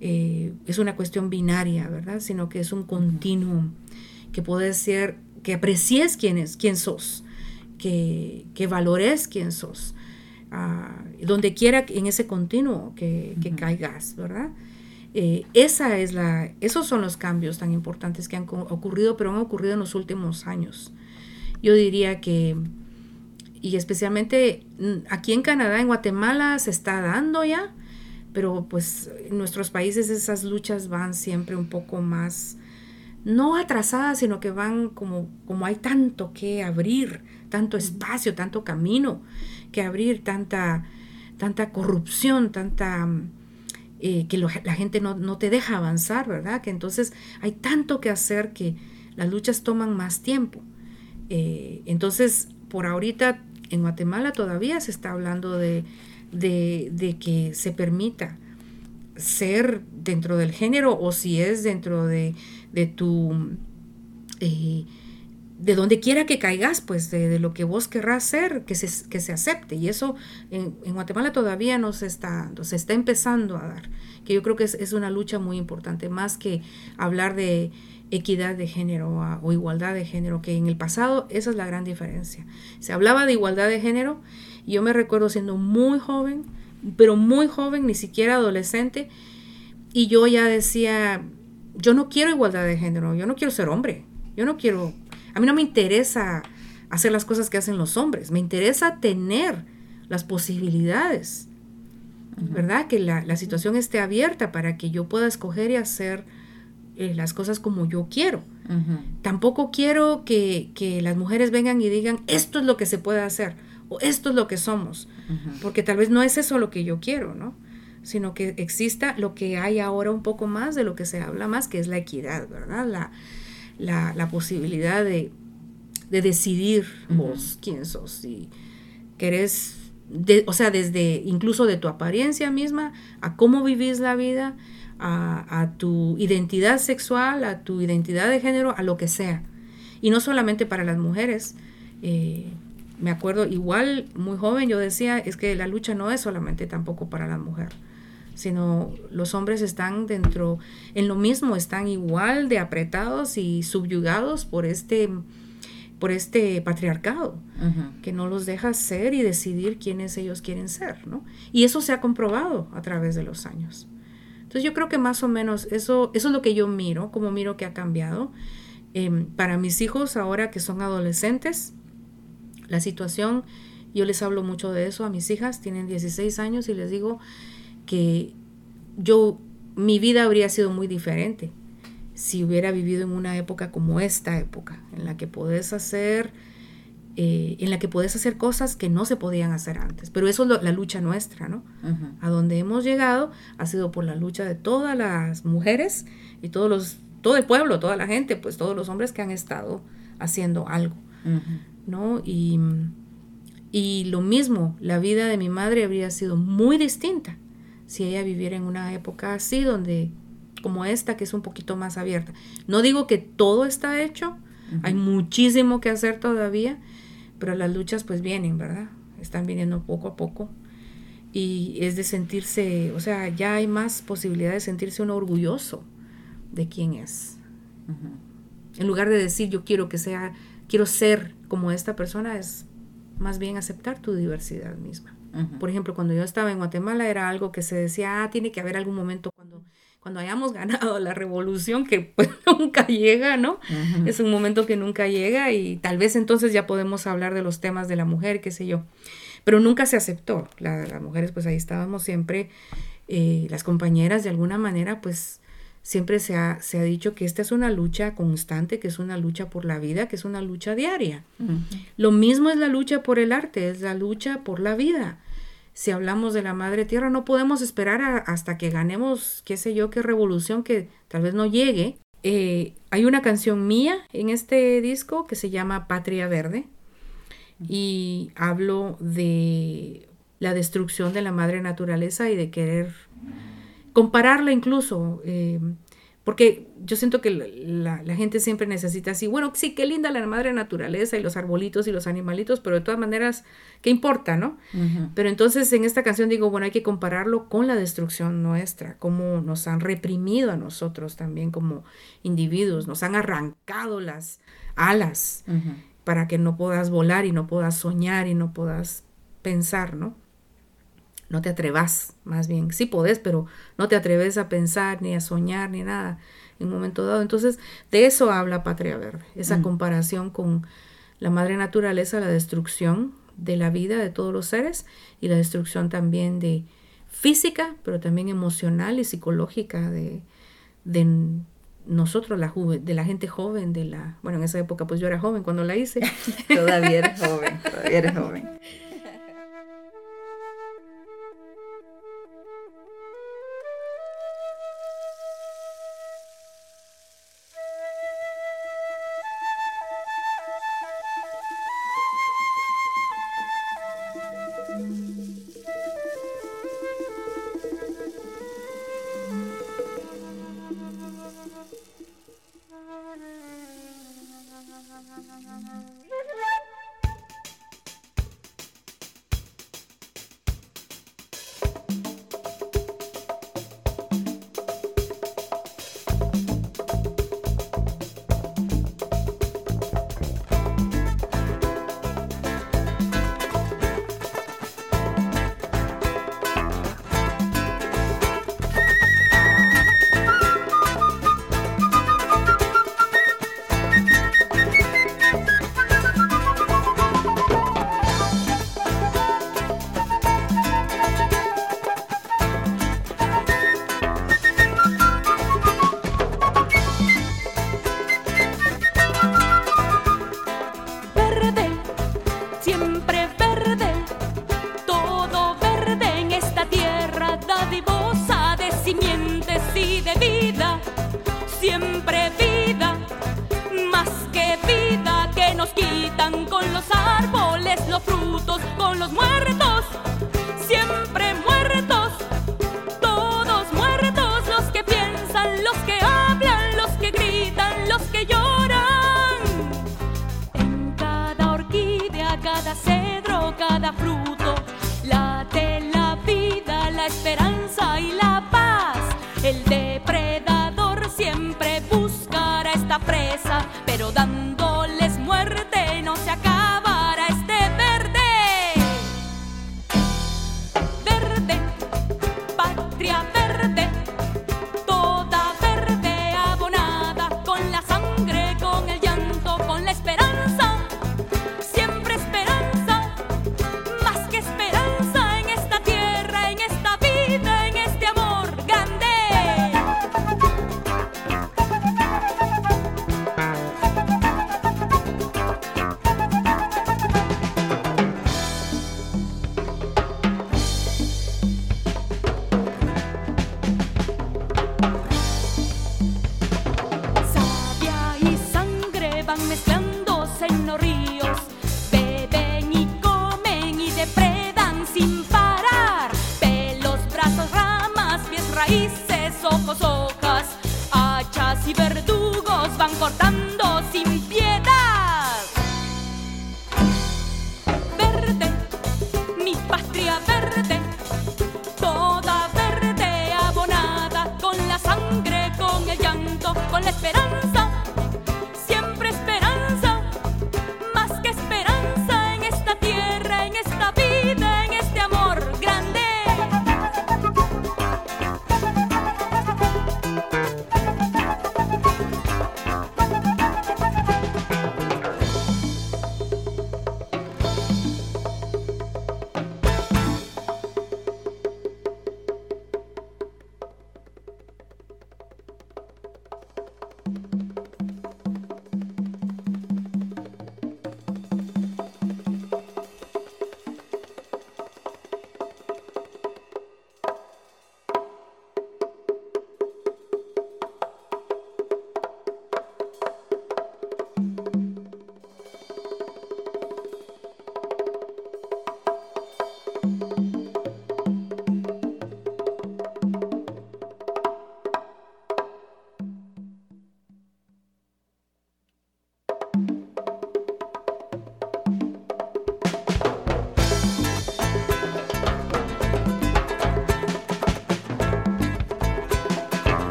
D: eh, es una cuestión binaria, ¿verdad? Sino que es un continuum que puede ser que aprecies quién es, quién sos, que, que valores quién sos, ah, donde quiera en ese continuo que, que caigas, ¿verdad? Eh, esa es la, esos son los cambios tan importantes que han ocurrido, pero han ocurrido en los últimos años. Yo diría que, y especialmente mm, aquí en Canadá, en Guatemala, se está dando ya, pero pues en nuestros países esas luchas van siempre un poco más, no atrasadas, sino que van como, como hay tanto que abrir, tanto espacio, tanto camino que abrir, tanta, tanta corrupción, tanta eh, que la gente no, te deja avanzar, ¿verdad? Que entonces hay tanto que hacer que las luchas toman más tiempo. Eh, entonces, por ahorita en Guatemala todavía se está hablando de, que se permita ser dentro del género o si es dentro de, tu... Eh, de donde quiera que caigas, pues de, lo que vos querrás ser, que se, que se acepte. Y eso en, Guatemala todavía no se está dando, se está empezando a dar, que yo creo que es, una lucha muy importante, más que hablar de equidad de género o, igualdad de género, que en el pasado esa es la gran diferencia. Se hablaba de igualdad de género y yo me recuerdo siendo muy joven, pero muy joven, ni siquiera adolescente, y yo ya decía, yo no quiero igualdad de género, yo no quiero ser hombre, yo no quiero a mí no me interesa hacer las cosas que hacen los hombres, me interesa tener las posibilidades, ¿verdad? Que la, situación esté abierta para que yo pueda escoger y hacer eh, las cosas como yo quiero. Tampoco quiero que, las mujeres vengan y digan, esto es lo que se puede hacer o esto es lo que somos, porque tal vez no es eso lo que yo quiero, ¿no? Sino que exista lo que hay ahora un poco más de lo que se habla más, que es la equidad, ¿verdad? La, la, posibilidad de, decidir vos quién sos y querés, o sea, desde incluso de tu apariencia misma, a cómo vivís la vida, a, tu identidad sexual, a tu identidad de género, a lo que sea. Y no solamente para las mujeres. Eh, me acuerdo igual, muy joven, yo decía, es que la lucha no es solamente tampoco para la mujer sino los hombres están dentro, en lo mismo, están igual de apretados y subyugados por este, por este patriarcado, que no los deja ser y decidir quiénes ellos quieren ser, ¿no? Y eso se ha comprobado a través de los años. Entonces yo creo que más o menos eso, eso es lo que yo miro, como miro que ha cambiado. Em, para mis hijos ahora que son adolescentes, la situación, yo les hablo mucho de eso a mis hijas, tienen 16 años y les digo, que yo, mi vida habría sido muy diferente si hubiera vivido en una época como esta época, en la que podés hacer, eh, en la que podés hacer cosas que no se podían hacer antes. Pero eso es la lucha nuestra, ¿no? A donde hemos llegado ha sido por la lucha de todas las mujeres y todos los, todo el pueblo, toda la gente, pues todos los hombres que han estado haciendo algo, ¿no? Y, y lo mismo, la vida de mi madre habría sido muy distinta si ella viviera en una época así, donde como esta, que es un poquito más abierta. No digo que todo está hecho, hay muchísimo que hacer todavía, pero las luchas pues vienen, ¿verdad? Están viniendo poco a poco. Y es de sentirse, o sea, ya hay más posibilidad de sentirse uno orgulloso de quién es. En lugar de decir yo quiero que sea, quiero ser como esta persona, es más bien aceptar tu diversidad misma. Por ejemplo, cuando yo estaba en Guatemala era algo que se decía, ah, tiene que haber algún momento cuando, cuando hayamos ganado la revolución, que pues nunca llega, ¿no? Es un momento que nunca llega y tal vez entonces ya podemos hablar de los temas de la mujer, qué sé yo. Pero nunca se aceptó. las mujeres pues ahí estábamos siempre, eh, las compañeras de alguna manera pues siempre se ha, se ha, dicho que esta es una lucha constante, que es una lucha por la vida, que es una lucha diaria. Lo mismo es la lucha por el arte, es la lucha por la vida si hablamos de la madre tierra, no podemos esperar hasta que ganemos, qué sé yo, qué revolución que tal vez no llegue. Eh, hay una canción mía en este disco que se llama Patria Verde y hablo de la destrucción de la madre naturaleza y de querer compararla incluso. Eh, porque yo siento que la, gente siempre necesita así, bueno, sí, qué linda la madre naturaleza y los arbolitos y los animalitos, pero de todas maneras, ¿qué importa, no? Pero entonces en esta canción digo, bueno, hay que compararlo con la destrucción nuestra, cómo nos han reprimido a nosotros también como individuos, nos han arrancado las alas para que no puedas volar y no puedas soñar y no puedas pensar, ¿no? No te atrevas, más bien, sí podés, pero no te atreves a pensar ni a soñar ni nada en un momento dado. Entonces, de eso habla Patria Verde, esa mm. comparación con la madre naturaleza, la destrucción de la vida de todos los seres y la destrucción también de física, pero también emocional y psicológica de, de nosotros, la de la gente joven, de la, bueno, en esa época pues yo era joven cuando la hice.
C: todavía eres joven, todavía eres joven.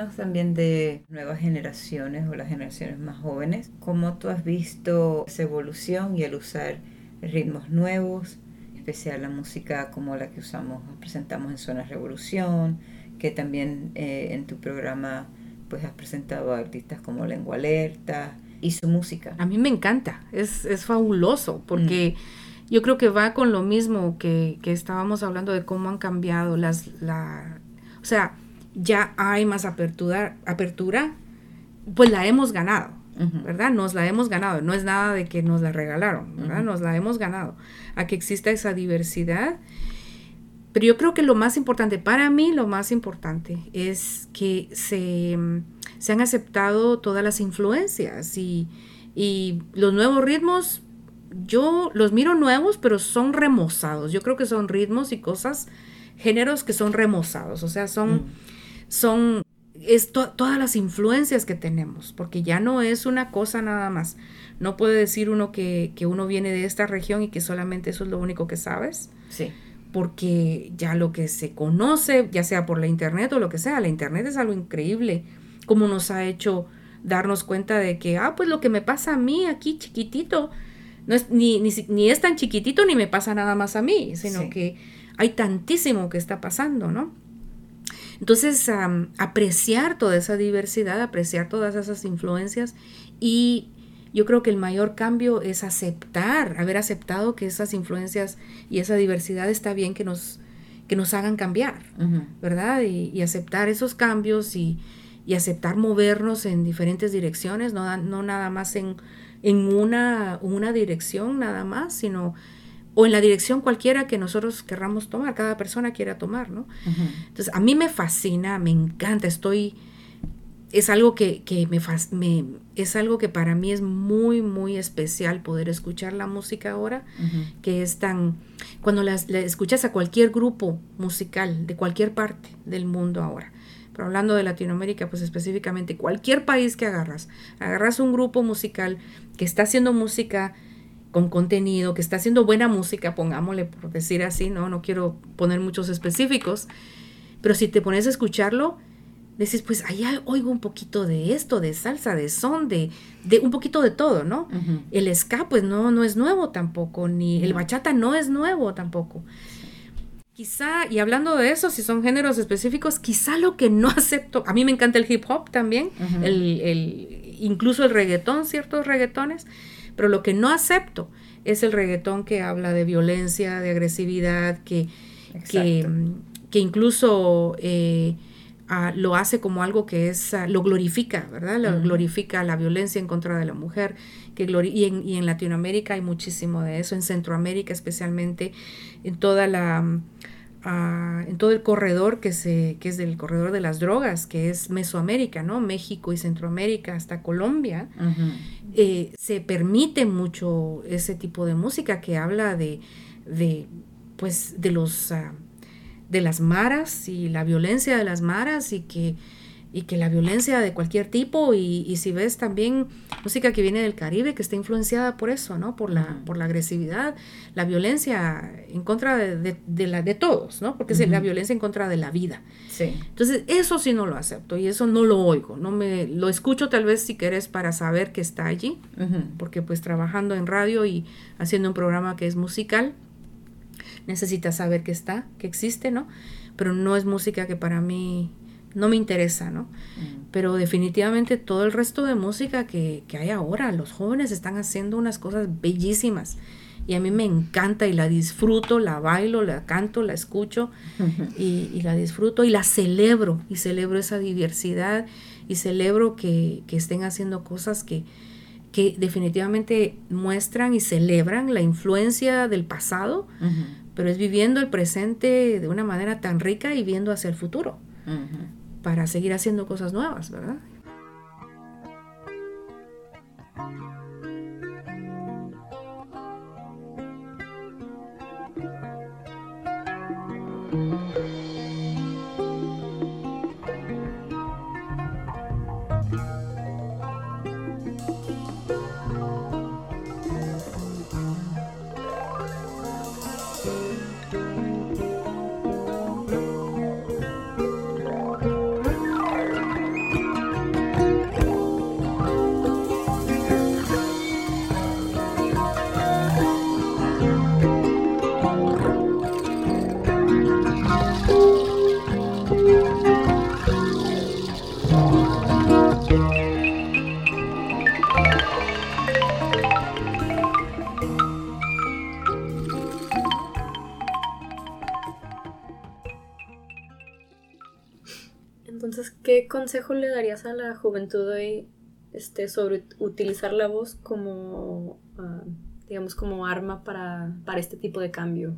G: Términos también de nuevas generaciones o las generaciones más jóvenes, ¿cómo tú has visto esa evolución y el usar ritmos nuevos, especial la música como la que usamos, presentamos en Zona Revolución, que también eh, en tu programa pues has presentado a artistas como Lengua Alerta y su música?
D: A mí me encanta, es, es fabuloso, porque yo creo que va con lo mismo que, que estábamos hablando de cómo han cambiado las, la, o sea, ya hay más apertura, apertura, pues la hemos ganado. ¿verdad? Nos la hemos ganado, no es nada de que nos la regalaron, ¿verdad? Nos la hemos ganado, a que exista esa diversidad. Pero yo creo que lo más importante, para mí lo más importante es que se, se han aceptado todas las influencias y, y los nuevos ritmos, yo los miro nuevos, pero son remozados. Yo creo que son ritmos y cosas, géneros que son remozados, o sea, son,
G: Mm.
D: Son es to- todas las influencias que tenemos, porque ya no es una cosa nada más. No puede decir uno que, que uno viene de esta región y que solamente eso es lo único que sabes
G: Sí.
D: porque ya lo que se conoce, ya sea por la internet o lo que sea, la internet es algo increíble, como nos ha hecho darnos cuenta de que, ah, pues lo que me pasa a mí aquí chiquitito, no es, ni, ni, ni es tan chiquitito ni me pasa nada más a mí, sino
G: Sí.
D: que hay tantísimo que está pasando, ¿no? Entonces, am, apreciar toda esa diversidad, apreciar todas esas influencias y yo creo que el mayor cambio es aceptar, haber aceptado que esas influencias y esa diversidad está bien que nos, que nos hagan cambiar. ¿verdad? Y, y aceptar esos cambios y, y aceptar movernos en diferentes direcciones, no, no nada más en, en una, una dirección nada más, sino o en la dirección cualquiera que nosotros querramos tomar, cada persona quiera tomar, ¿no? Entonces, a mí me fascina, me encanta, estoy, es algo que, que me, es algo que para mí es muy, muy especial poder escuchar la música ahora, que es tan, cuando la escuchas a cualquier grupo musical de cualquier parte del mundo ahora, pero hablando de Latinoamérica, pues específicamente cualquier país que agarras, agarras un grupo musical que está haciendo música con contenido, que está haciendo buena música, pongámosle por decir así, no, no quiero poner muchos específicos, pero si te pones a escucharlo, decís, pues allá oigo un poquito de esto, de salsa, de son, de, de un poquito de todo, ¿no? El ska, pues no, no es nuevo tampoco, ni el bachata no es nuevo tampoco. Quizá, y hablando de eso, si son géneros específicos, quizá lo que no acepto, a mí me encanta el hip hop también, el, el- incluso el reggaetón, ciertos reggaetones, pero lo que no acepto es el reggaetón que habla de violencia, de agresividad, que, que,
G: Exacto.
D: que incluso eh, lo hace como algo que es, ah, lo glorifica, ¿verdad? Lo glorifica la violencia en contra de la mujer, que y, en, y en Latinoamérica hay muchísimo de eso, en Centroamérica especialmente, en toda la... en todo el corredor que se que es del corredor de las drogas que es Mesoamérica no México y Centroamérica hasta Colombia eh, se permite mucho ese tipo de música que habla de, de pues de los ah, de las maras y la violencia de las maras y que y que la violencia de cualquier tipo y, y si ves también música que viene del Caribe que está influenciada por eso no por la por la agresividad la violencia en contra de, de- de la de todos no porque es la violencia en contra de la vida
G: Sí.
D: entonces, eso sí no lo acepto y eso no lo oigo. No me lo escucho tal vez si quieres para saber que está allí, porque pues trabajando en radio y haciendo un programa que es musical, necesitas saber que está, que existe, ¿no? Pero no es música que para mí no me interesa, ¿no?
G: Ujú.
D: Pero definitivamente todo el resto de música que, que hay ahora, los jóvenes están haciendo unas cosas bellísimas y a mí me encanta y la disfruto, la bailo, la canto, la escucho y, y la disfruto y la celebro y celebro esa diversidad y celebro que, que estén haciendo cosas que, que definitivamente muestran y celebran la influencia del pasado, pero es viviendo el presente de una manera tan rica y viendo hacia el futuro para seguir haciendo cosas nuevas, ¿verdad?
C: ¿Qué consejo le darías a la juventud hoy este, sobre utilizar la voz como, ah, digamos, como arma para, para este tipo de cambio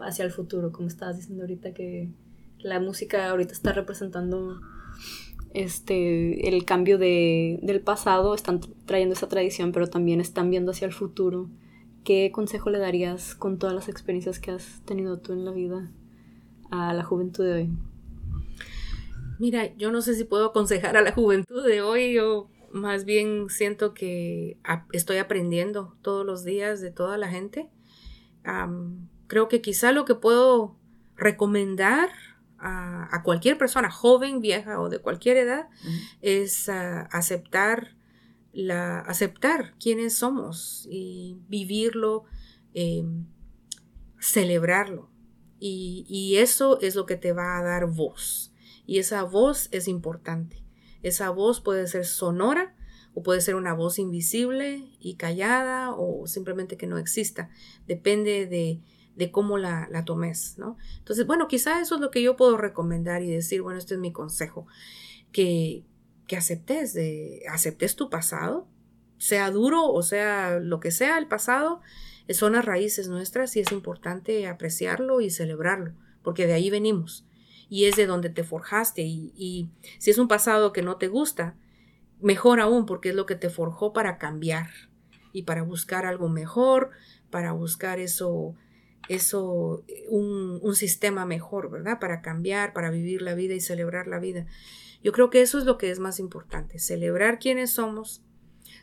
C: hacia el futuro? Como estabas diciendo ahorita que la música ahorita está representando este, el cambio de, del pasado, están trayendo esa tradición, pero también están viendo hacia el futuro. ¿Qué consejo le darías con todas las experiencias que has tenido tú en la vida a la juventud de hoy?
D: Mira, yo no sé si puedo aconsejar a la juventud de hoy, yo más bien siento que estoy aprendiendo todos los días de toda la gente. creo que quizá lo que puedo recomendar a, cualquier persona, joven, vieja o de cualquier edad, es ah, aceptar la, aceptar quiénes somos y vivirlo, em, celebrarlo. y eso es lo que te va a dar voz. Y esa voz es importante. Esa voz puede ser sonora o puede ser una voz invisible y callada o simplemente que no exista. Depende de, de cómo la, la, tomes, ¿no? Entonces, bueno, quizá eso es lo que yo puedo recomendar y decir, bueno, este es mi consejo, que, que aceptes, de, aceptes tu pasado, sea duro o sea lo que sea el pasado, son las raíces nuestras y es importante apreciarlo y celebrarlo, porque de ahí venimos y es de donde te forjaste y, si es un pasado que no te gusta, mejor aún porque es lo que te forjó para cambiar y para buscar algo mejor, para buscar eso, eso, un, un, sistema mejor, ¿verdad? Para cambiar, para vivir la vida y celebrar la vida. Yo creo que eso es lo que es más importante, celebrar quiénes somos,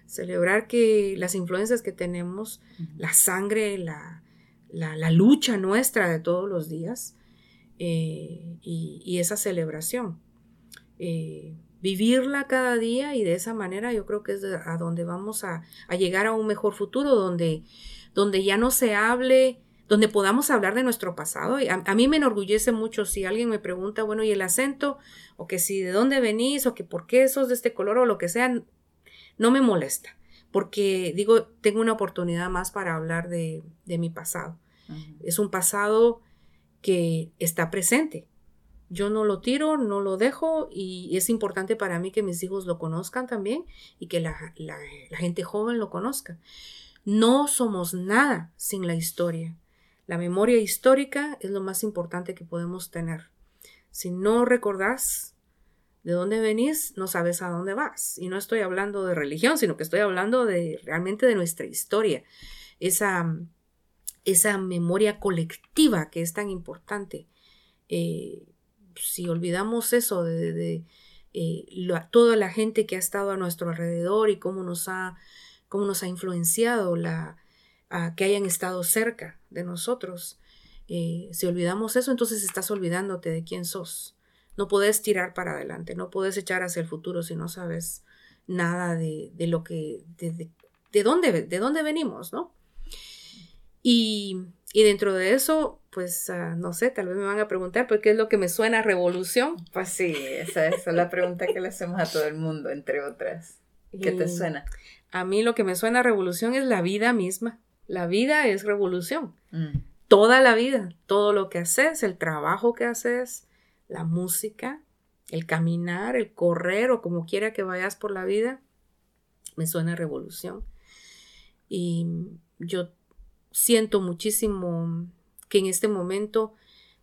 D: celebrar que las influencias que tenemos, la sangre, la, la, la lucha nuestra de todos los días, eh, y, esa celebración. Eh, vivirla cada día y de esa manera yo creo que es a donde vamos a, llegar a un mejor futuro, donde, donde ya no se hable, donde podamos hablar de nuestro pasado. A, mí me enorgullece mucho si alguien me pregunta, bueno, ¿y el acento? O que si de dónde venís, o que por qué sos de este color, o lo que sea, no me molesta, porque digo, tengo una oportunidad más para hablar de, mi pasado. Es un pasado que está presente. Yo no lo tiro, no lo dejo y es importante para mí que mis hijos lo conozcan también y que la, gente joven lo conozca. No somos nada sin la historia. La memoria histórica es lo más importante que podemos tener. Si no recordás de dónde venís, no sabes a dónde vas. Y no estoy hablando de religión, sino que estoy hablando de realmente de nuestra historia. Esa, esa memoria colectiva que es tan importante. Eh, si olvidamos eso de, eh, toda la gente que ha estado a nuestro alrededor y cómo nos ha, cómo nos ha influenciado la, que hayan estado cerca de nosotros, eh, si olvidamos eso, entonces estás olvidándote de quién sos. No puedes tirar para adelante, no puedes echar hacia el futuro si no sabes nada de, lo que, de, de, dónde, de dónde venimos, ¿no? Y, dentro de eso, pues ah, no sé, tal vez me van a preguntar, ¿por qué es lo que me suena a revolución?
G: Pues sí, esa, es la pregunta que le hacemos a todo el mundo, entre otras. ¿Qué te suena?
D: A mí lo que me suena a revolución es la vida misma. La vida es revolución. Mm. Toda la vida, todo lo que haces, el trabajo que haces, la música, el caminar, el correr o como quiera que vayas por la vida, me suena revolución. Y yo siento muchísimo que en este momento,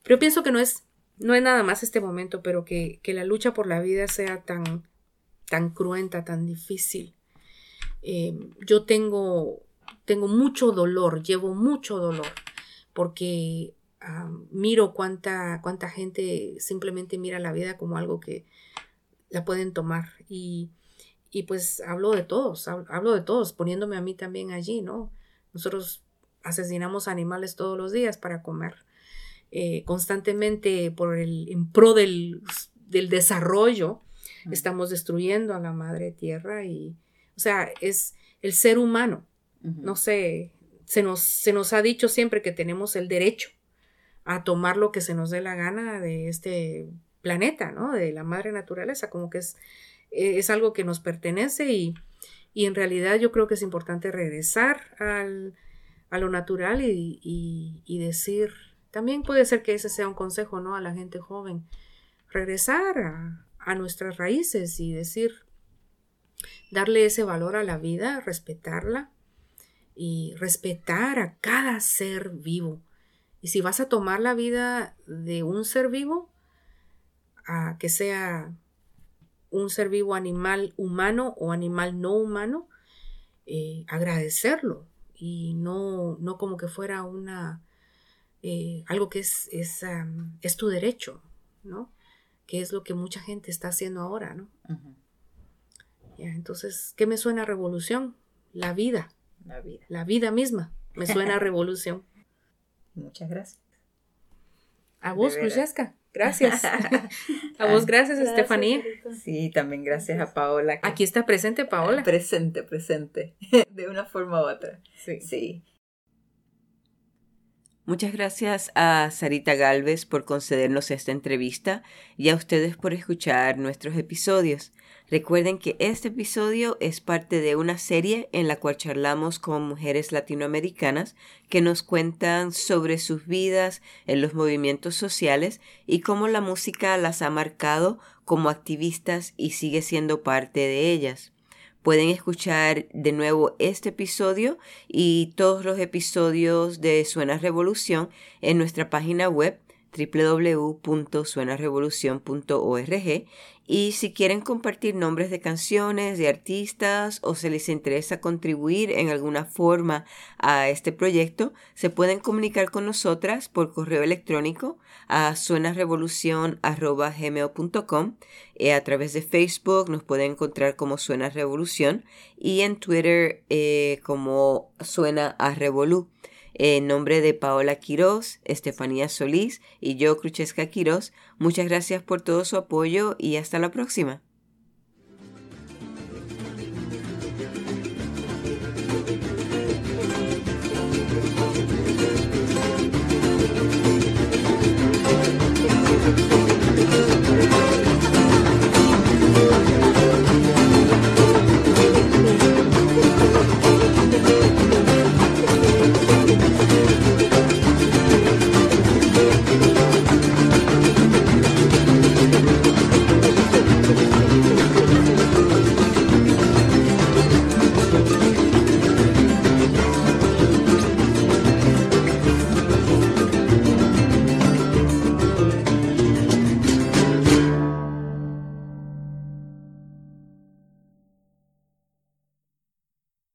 D: pero pienso que no es, no es nada más este momento, pero que, que la lucha por la vida sea tan, tan cruenta, tan difícil. Eh, yo tengo, tengo mucho dolor, llevo mucho dolor, porque ah, miro cuánta, cuánta gente simplemente mira la vida como algo que la pueden tomar. Y, y pues hablo de todos, hablo de todos, poniéndome a mí también allí, ¿no? Nosotros asesinamos animales todos los días para comer. Eh, constantemente por el, en pro del, del desarrollo, estamos destruyendo a la madre tierra y, o sea, es el ser humano. No sé, se nos, se nos ha dicho siempre que tenemos el derecho a tomar lo que se nos dé la gana de este planeta, ¿no? De la madre naturaleza, como que es, es algo que nos pertenece y, y en realidad yo creo que es importante regresar al, a lo natural y, y, decir, también puede ser que ese sea un consejo, ¿no? A la gente joven, regresar a, nuestras raíces y decir, darle ese valor a la vida, respetarla y respetar a cada ser vivo. Y si vas a tomar la vida de un ser vivo, a que sea un ser vivo animal humano o animal no humano, eh, agradecerlo y no, no como que fuera una eh, algo que es, es, es tu derecho, ¿no? que es lo que mucha gente está haciendo ahora, ¿no? entonces, ¿qué me suena a revolución? La vida.
G: La vida.
D: La vida misma me suena a revolución.
G: Muchas gracias.
D: A vos, Francesca. Gracias. a vos, gracias, Estefanía.
G: Sí, también gracias a Paola.
D: Aquí está presente Paola.
G: Presente, presente. De una forma u otra.
D: Sí.
G: Sí.
B: Muchas gracias a Sarita Galvez por concedernos esta entrevista y a ustedes por escuchar nuestros episodios. Recuerden que este episodio es parte de una serie en la cual charlamos con mujeres latinoamericanas que nos cuentan sobre sus vidas en los movimientos sociales y cómo la música las ha marcado como activistas y sigue siendo parte de ellas. Pueden escuchar de nuevo este episodio y todos los episodios de Suena Revolución en nuestra página web www.suenarevolucion.org y si quieren compartir nombres de canciones, de artistas o se les interesa contribuir en alguna forma a este proyecto, se pueden comunicar con nosotras por correo electrónico a suenarevolucion.gmail.com eh, a través de Facebook nos pueden encontrar como Suena Revolución y en Twitter eh, como Suena a Revolu. En nombre de Paola Quiroz, Estefanía Solís y yo, Cruchesca Quiroz, muchas gracias por todo su apoyo y hasta la próxima.